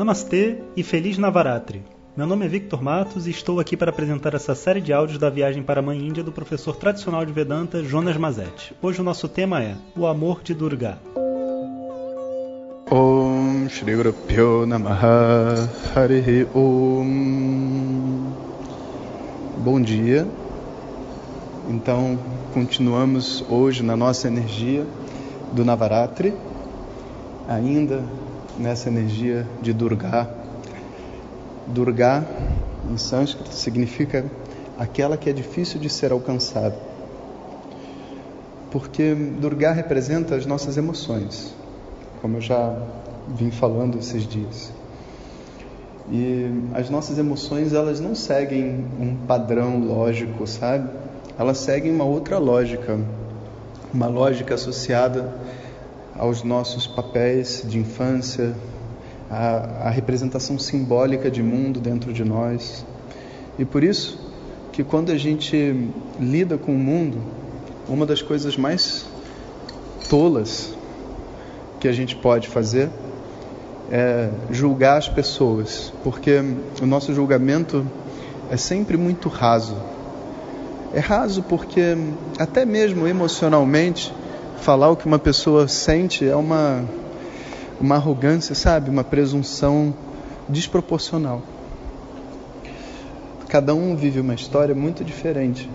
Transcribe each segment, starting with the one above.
Namastê e Feliz Navaratri. Meu nome é Victor Matos e estou aqui para apresentar essa série de áudios da viagem para a Mãe Índia do professor tradicional de Vedanta Jonas Mazetti. Hoje o nosso tema é O Amor de Durga. Om Shri Guru Namaha Harihi Om Bom dia. Então, continuamos hoje na nossa energia do Navaratri, ainda nessa energia de Durga. Durga, em sânscrito, significa aquela que é difícil de ser alcançada. Porque Durga representa as nossas emoções, como eu já vim falando esses dias. E as nossas emoções, elas não seguem um padrão lógico, sabe? Elas seguem uma outra lógica, uma lógica associada aos nossos papéis de infância, a representação simbólica de mundo dentro de nós. E por isso que quando a gente lida com o mundo, uma das coisas mais tolas que a gente pode fazer é julgar as pessoas, porque o nosso julgamento é sempre muito raso. É raso porque até mesmo emocionalmente falar o que uma pessoa sente é uma uma arrogância, sabe? Uma presunção desproporcional. Cada um vive uma história muito diferente,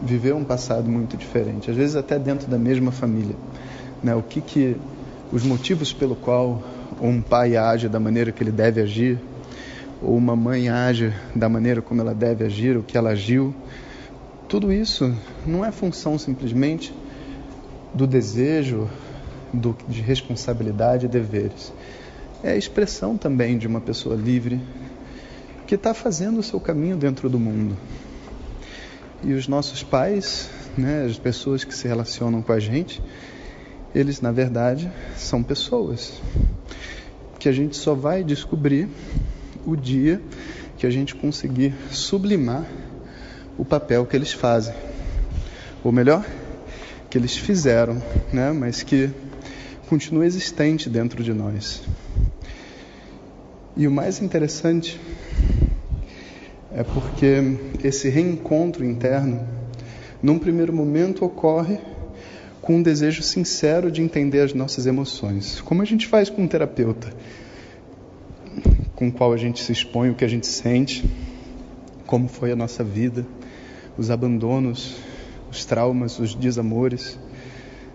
viveu um passado muito diferente, às vezes até dentro da mesma família. Né? O que que os motivos pelo qual um pai age da maneira que ele deve agir, ou uma mãe age da maneira como ela deve agir, o que ela agiu, tudo isso não é função simplesmente do desejo do, de responsabilidade e deveres. É a expressão também de uma pessoa livre que está fazendo o seu caminho dentro do mundo. E os nossos pais, né, as pessoas que se relacionam com a gente, eles na verdade são pessoas que a gente só vai descobrir o dia que a gente conseguir sublimar o papel que eles fazem. Ou melhor, que eles fizeram, né, mas que continua existente dentro de nós. E o mais interessante é porque esse reencontro interno, num primeiro momento, ocorre com um desejo sincero de entender as nossas emoções. Como a gente faz com um terapeuta, com o qual a gente se expõe o que a gente sente, como foi a nossa vida, os abandonos, os traumas, os desamores.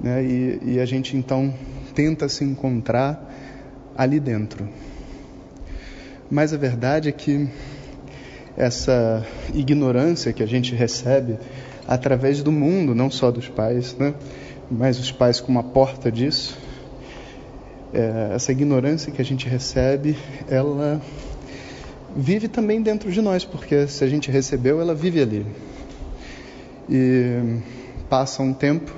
Né? E, e a gente então tenta se encontrar ali dentro. Mas a verdade é que essa ignorância que a gente recebe através do mundo, não só dos pais, né? mas os pais como a porta disso, é, essa ignorância que a gente recebe, ela vive também dentro de nós, porque se a gente recebeu, ela vive ali. E passa um tempo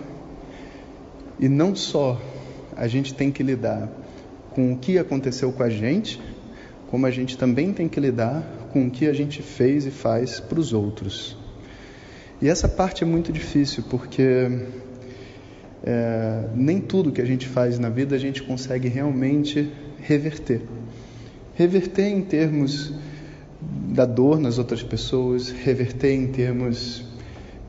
e não só a gente tem que lidar com o que aconteceu com a gente, como a gente também tem que lidar com o que a gente fez e faz para os outros. E essa parte é muito difícil, porque é, nem tudo que a gente faz na vida a gente consegue realmente reverter. Reverter em termos da dor nas outras pessoas, reverter em termos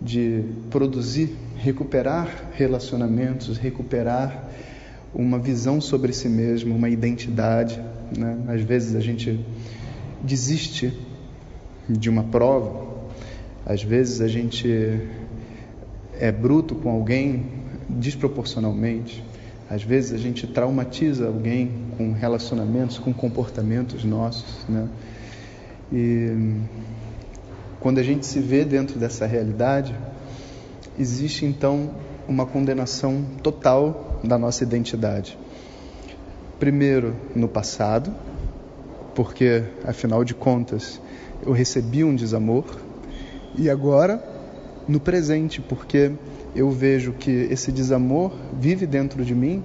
de produzir, recuperar relacionamentos, recuperar uma visão sobre si mesmo, uma identidade. Né? Às vezes a gente desiste de uma prova, às vezes a gente é bruto com alguém desproporcionalmente, às vezes a gente traumatiza alguém com relacionamentos, com comportamentos nossos. Né? E quando a gente se vê dentro dessa realidade, existe então uma condenação total da nossa identidade. Primeiro, no passado, porque afinal de contas eu recebi um desamor, e agora no presente, porque eu vejo que esse desamor vive dentro de mim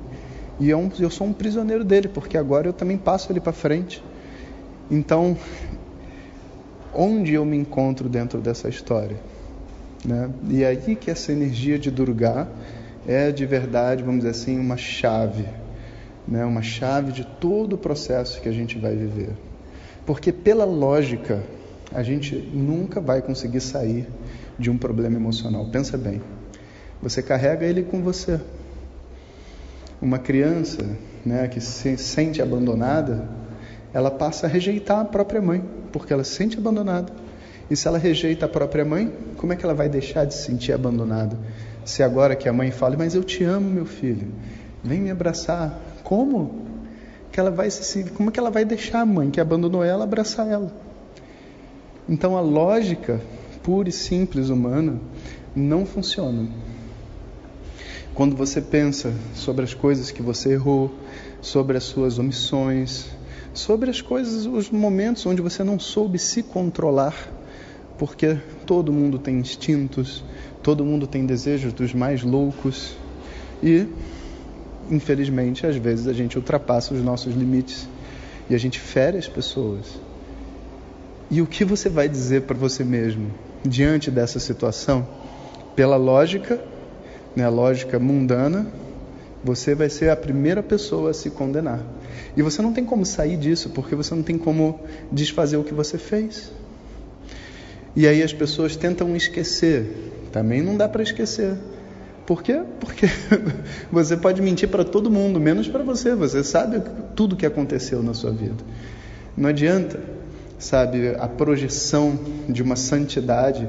e eu, eu sou um prisioneiro dele, porque agora eu também passo ele para frente. Então, onde eu me encontro dentro dessa história? Né? E é aí que essa energia de Durga é de verdade, vamos dizer assim, uma chave né, uma chave de todo o processo que a gente vai viver. Porque pela lógica, a gente nunca vai conseguir sair de um problema emocional. Pensa bem. Você carrega ele com você. Uma criança, né, que se sente abandonada, ela passa a rejeitar a própria mãe, porque ela se sente abandonada. E se ela rejeita a própria mãe, como é que ela vai deixar de se sentir abandonada? Se agora que a mãe fala, mas eu te amo, meu filho, vem me abraçar. Como? Que ela vai se, como é que ela vai deixar a mãe que abandonou ela abraçar ela? Então a lógica pura e simples humana não funciona. Quando você pensa sobre as coisas que você errou, sobre as suas omissões, sobre as coisas, os momentos onde você não soube se controlar, porque todo mundo tem instintos, todo mundo tem desejos dos mais loucos e, infelizmente, às vezes a gente ultrapassa os nossos limites e a gente fere as pessoas. E o que você vai dizer para você mesmo diante dessa situação? Pela lógica, né, lógica mundana, você vai ser a primeira pessoa a se condenar. E você não tem como sair disso, porque você não tem como desfazer o que você fez. E aí as pessoas tentam esquecer. Também não dá para esquecer. Por quê? Porque você pode mentir para todo mundo, menos para você. Você sabe tudo que aconteceu na sua vida. Não adianta, sabe, a projeção de uma santidade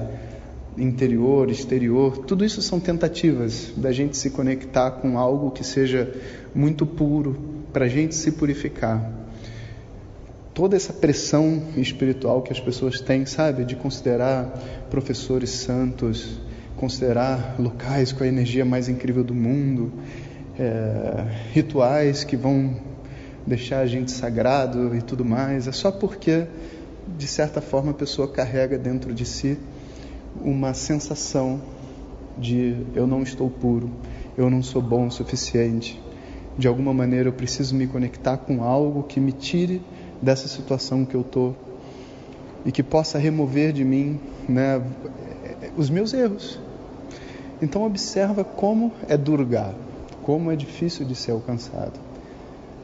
interior, exterior, tudo isso são tentativas da gente se conectar com algo que seja muito puro, para a gente se purificar. Toda essa pressão espiritual que as pessoas têm, sabe, de considerar professores santos, considerar locais com a energia mais incrível do mundo, é, rituais que vão deixar a gente sagrado e tudo mais, é só porque, de certa forma, a pessoa carrega dentro de si uma sensação de eu não estou puro, eu não sou bom o suficiente. De alguma maneira eu preciso me conectar com algo que me tire dessa situação que eu estou e que possa remover de mim né, os meus erros. Então observa como é Durga, como é difícil de ser alcançado.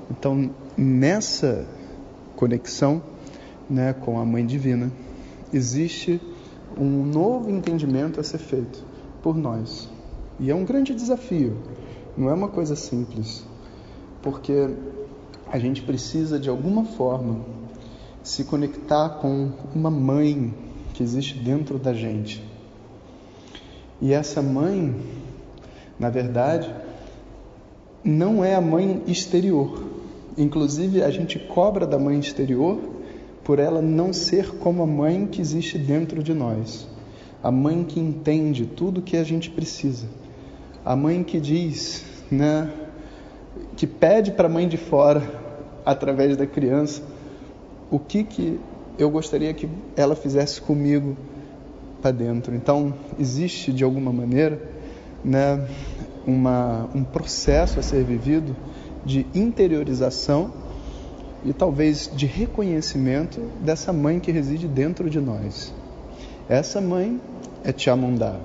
Então nessa conexão né, com a Mãe Divina existe um novo entendimento a ser feito por nós. E é um grande desafio, não é uma coisa simples, porque a gente precisa de alguma forma se conectar com uma mãe que existe dentro da gente. E essa mãe, na verdade, não é a mãe exterior. Inclusive, a gente cobra da mãe exterior por ela não ser como a mãe que existe dentro de nós. A mãe que entende tudo que a gente precisa. A mãe que diz, né, que pede para a mãe de fora, através da criança, o que que eu gostaria que ela fizesse comigo para dentro. Então, existe de alguma maneira, né, uma, um processo a ser vivido de interiorização e talvez de reconhecimento dessa mãe que reside dentro de nós. Essa mãe é Chamundá,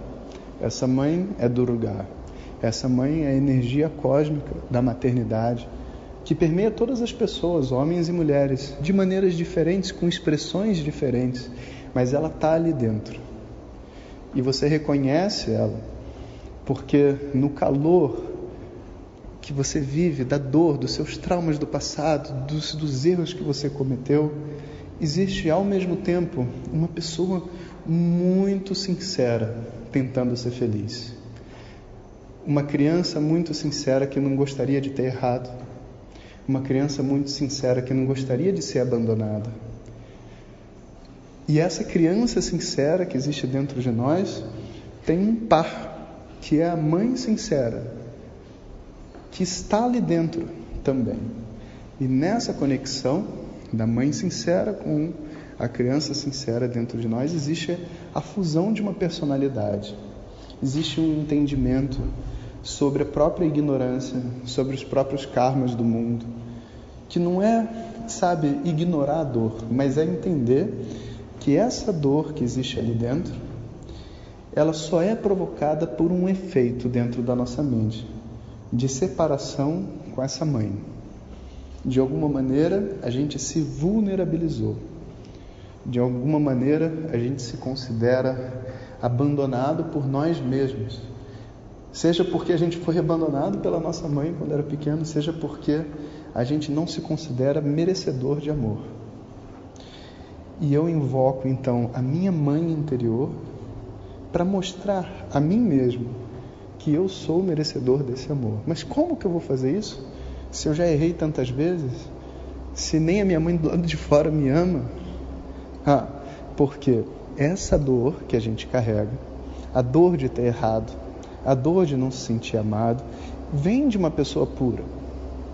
essa mãe é Durga, essa mãe é a energia cósmica da maternidade que permeia todas as pessoas, homens e mulheres, de maneiras diferentes, com expressões diferentes, mas ela está ali dentro. E você reconhece ela, porque no calor que você vive, da dor, dos seus traumas do passado, dos, dos erros que você cometeu, existe ao mesmo tempo uma pessoa muito sincera tentando ser feliz. Uma criança muito sincera que não gostaria de ter errado. Uma criança muito sincera que não gostaria de ser abandonada. E essa criança sincera que existe dentro de nós tem um par, que é a mãe sincera, que está ali dentro também. E nessa conexão da mãe sincera com a criança sincera dentro de nós, existe a fusão de uma personalidade, existe um entendimento sobre a própria ignorância, sobre os próprios karmas do mundo, que não é, sabe, ignorar a dor, mas é entender que essa dor que existe ali dentro, ela só é provocada por um efeito dentro da nossa mente de separação com essa mãe. De alguma maneira, a gente se vulnerabilizou. De alguma maneira, a gente se considera abandonado por nós mesmos. Seja porque a gente foi abandonado pela nossa mãe quando era pequeno, seja porque a gente não se considera merecedor de amor. E eu invoco então a minha mãe interior para mostrar a mim mesmo que eu sou merecedor desse amor. Mas como que eu vou fazer isso? Se eu já errei tantas vezes? Se nem a minha mãe do lado de fora me ama? Ah, porque essa dor que a gente carrega, a dor de ter errado, a dor de não se sentir amado, vem de uma pessoa pura,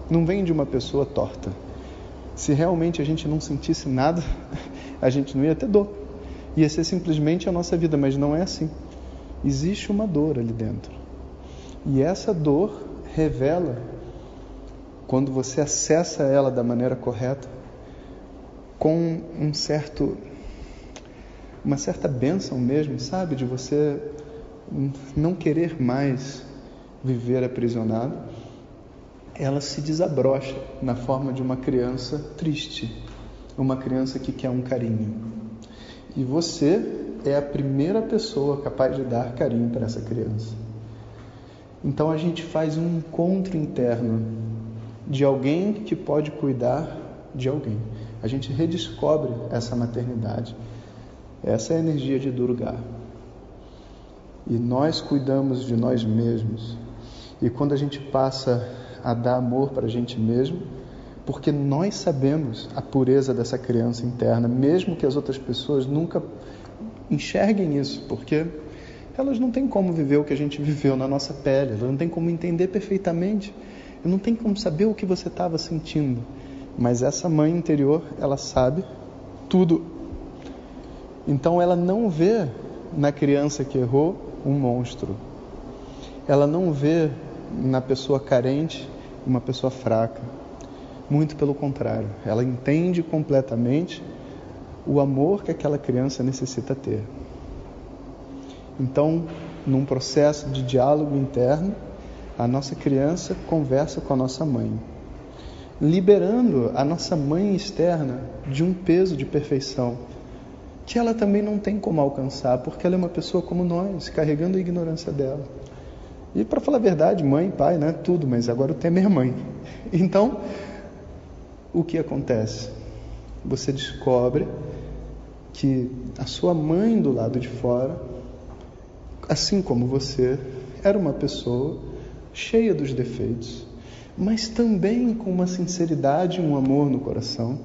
não vem de uma pessoa torta. Se realmente a gente não sentisse nada, a gente não ia ter dor. Ia ser simplesmente a nossa vida, mas não é assim. Existe uma dor ali dentro. E essa dor revela, quando você acessa ela da maneira correta, com um certo uma certa bênção mesmo, sabe, de você não querer mais viver aprisionado ela se desabrocha na forma de uma criança triste, uma criança que quer um carinho. E você é a primeira pessoa capaz de dar carinho para essa criança. Então a gente faz um encontro interno de alguém que pode cuidar de alguém. A gente redescobre essa maternidade. Essa é a energia de Durga. E nós cuidamos de nós mesmos. E quando a gente passa a dar amor para a gente mesmo, porque nós sabemos a pureza dessa criança interna, mesmo que as outras pessoas nunca enxerguem isso, porque elas não têm como viver o que a gente viveu na nossa pele, elas não têm como entender perfeitamente, não tem como saber o que você estava sentindo. Mas essa mãe interior, ela sabe tudo. Então ela não vê na criança que errou um monstro. Ela não vê na pessoa carente uma pessoa fraca. Muito pelo contrário, ela entende completamente o amor que aquela criança necessita ter. Então, num processo de diálogo interno, a nossa criança conversa com a nossa mãe, liberando a nossa mãe externa de um peso de perfeição que ela também não tem como alcançar, porque ela é uma pessoa como nós, carregando a ignorância dela. E para falar a verdade, mãe, pai, né, tudo, mas agora o tema é mãe. Então, o que acontece? Você descobre que a sua mãe do lado de fora, assim como você, era uma pessoa cheia dos defeitos, mas também com uma sinceridade e um amor no coração.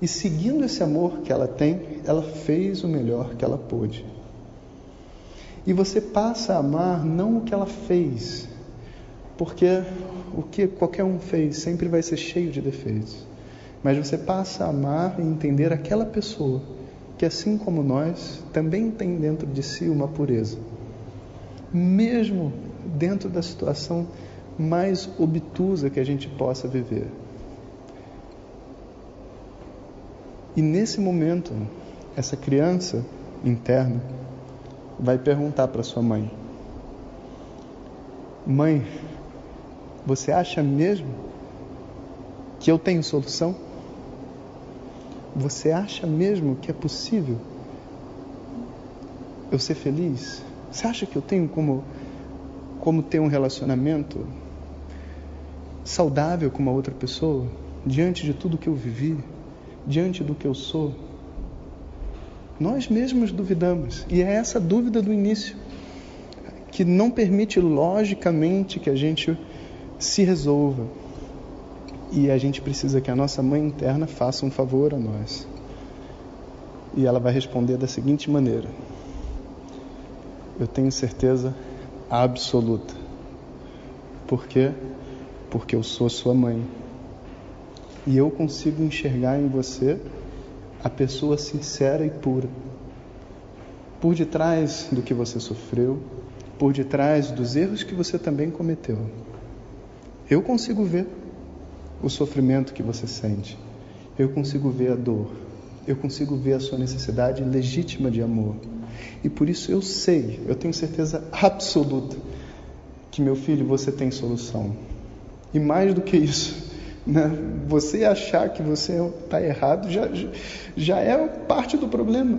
E seguindo esse amor que ela tem, ela fez o melhor que ela pôde. E você passa a amar não o que ela fez, porque o que qualquer um fez sempre vai ser cheio de defeitos. Mas você passa a amar e entender aquela pessoa que, assim como nós, também tem dentro de si uma pureza. Mesmo dentro da situação mais obtusa que a gente possa viver. E nesse momento, essa criança interna vai perguntar para sua mãe: Mãe, você acha mesmo que eu tenho solução? Você acha mesmo que é possível eu ser feliz? Você acha que eu tenho como, como ter um relacionamento saudável com uma outra pessoa diante de tudo que eu vivi, diante do que eu sou? Nós mesmos duvidamos. E é essa dúvida do início que não permite logicamente que a gente se resolva. E a gente precisa que a nossa mãe interna faça um favor a nós. E ela vai responder da seguinte maneira: Eu tenho certeza absoluta. Por quê? Porque eu sou sua mãe. E eu consigo enxergar em você a pessoa sincera e pura. Por detrás do que você sofreu, por detrás dos erros que você também cometeu. Eu consigo ver o sofrimento que você sente. Eu consigo ver a dor. Eu consigo ver a sua necessidade legítima de amor. E por isso eu sei, eu tenho certeza absoluta que meu filho, você tem solução. E mais do que isso, Né? Você achar que você está errado já, já é parte do problema.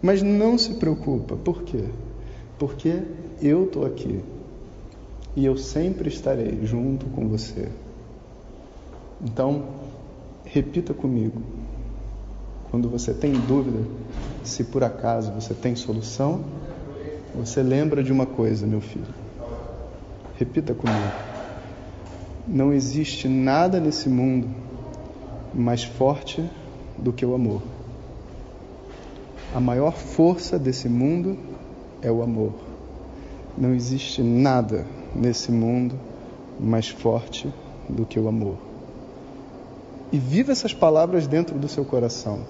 Mas não se preocupa. Por quê? Porque eu estou aqui. E eu sempre estarei junto com você. Então, repita comigo. Quando você tem dúvida se por acaso você tem solução, você lembra de uma coisa, meu filho. Repita comigo. Não existe nada nesse mundo mais forte do que o amor. A maior força desse mundo é o amor. Não existe nada nesse mundo mais forte do que o amor. E viva essas palavras dentro do seu coração.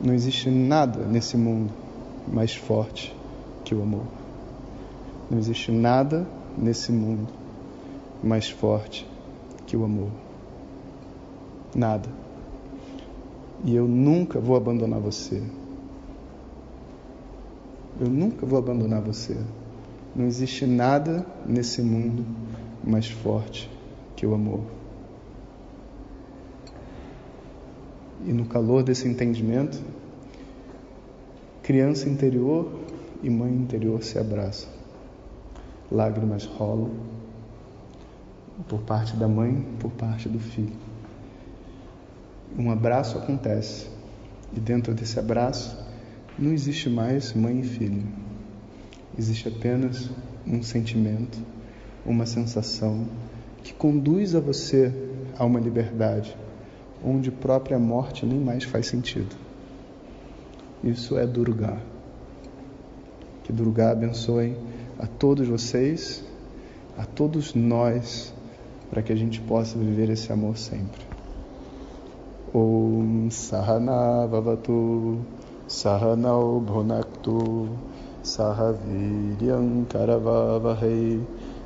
Não existe nada nesse mundo mais forte que o amor. Não existe nada nesse mundo mais forte que o amor. Nada. E eu nunca vou abandonar você. Eu nunca vou abandonar você. Não existe nada nesse mundo mais forte que o amor. E no calor desse entendimento, criança interior e mãe interior se abraçam. Lágrimas rolam por parte da mãe, por parte do filho. Um abraço acontece e dentro desse abraço não existe mais mãe e filho. Existe apenas um sentimento, uma sensação que conduz a você a uma liberdade onde própria morte nem mais faz sentido. Isso é Durga. Que Durga abençoe a todos vocês, a todos nós, para que a gente possa viver esse amor sempre. Om Sahana Vavatu Sahanau Bhunaktu Sahaviryam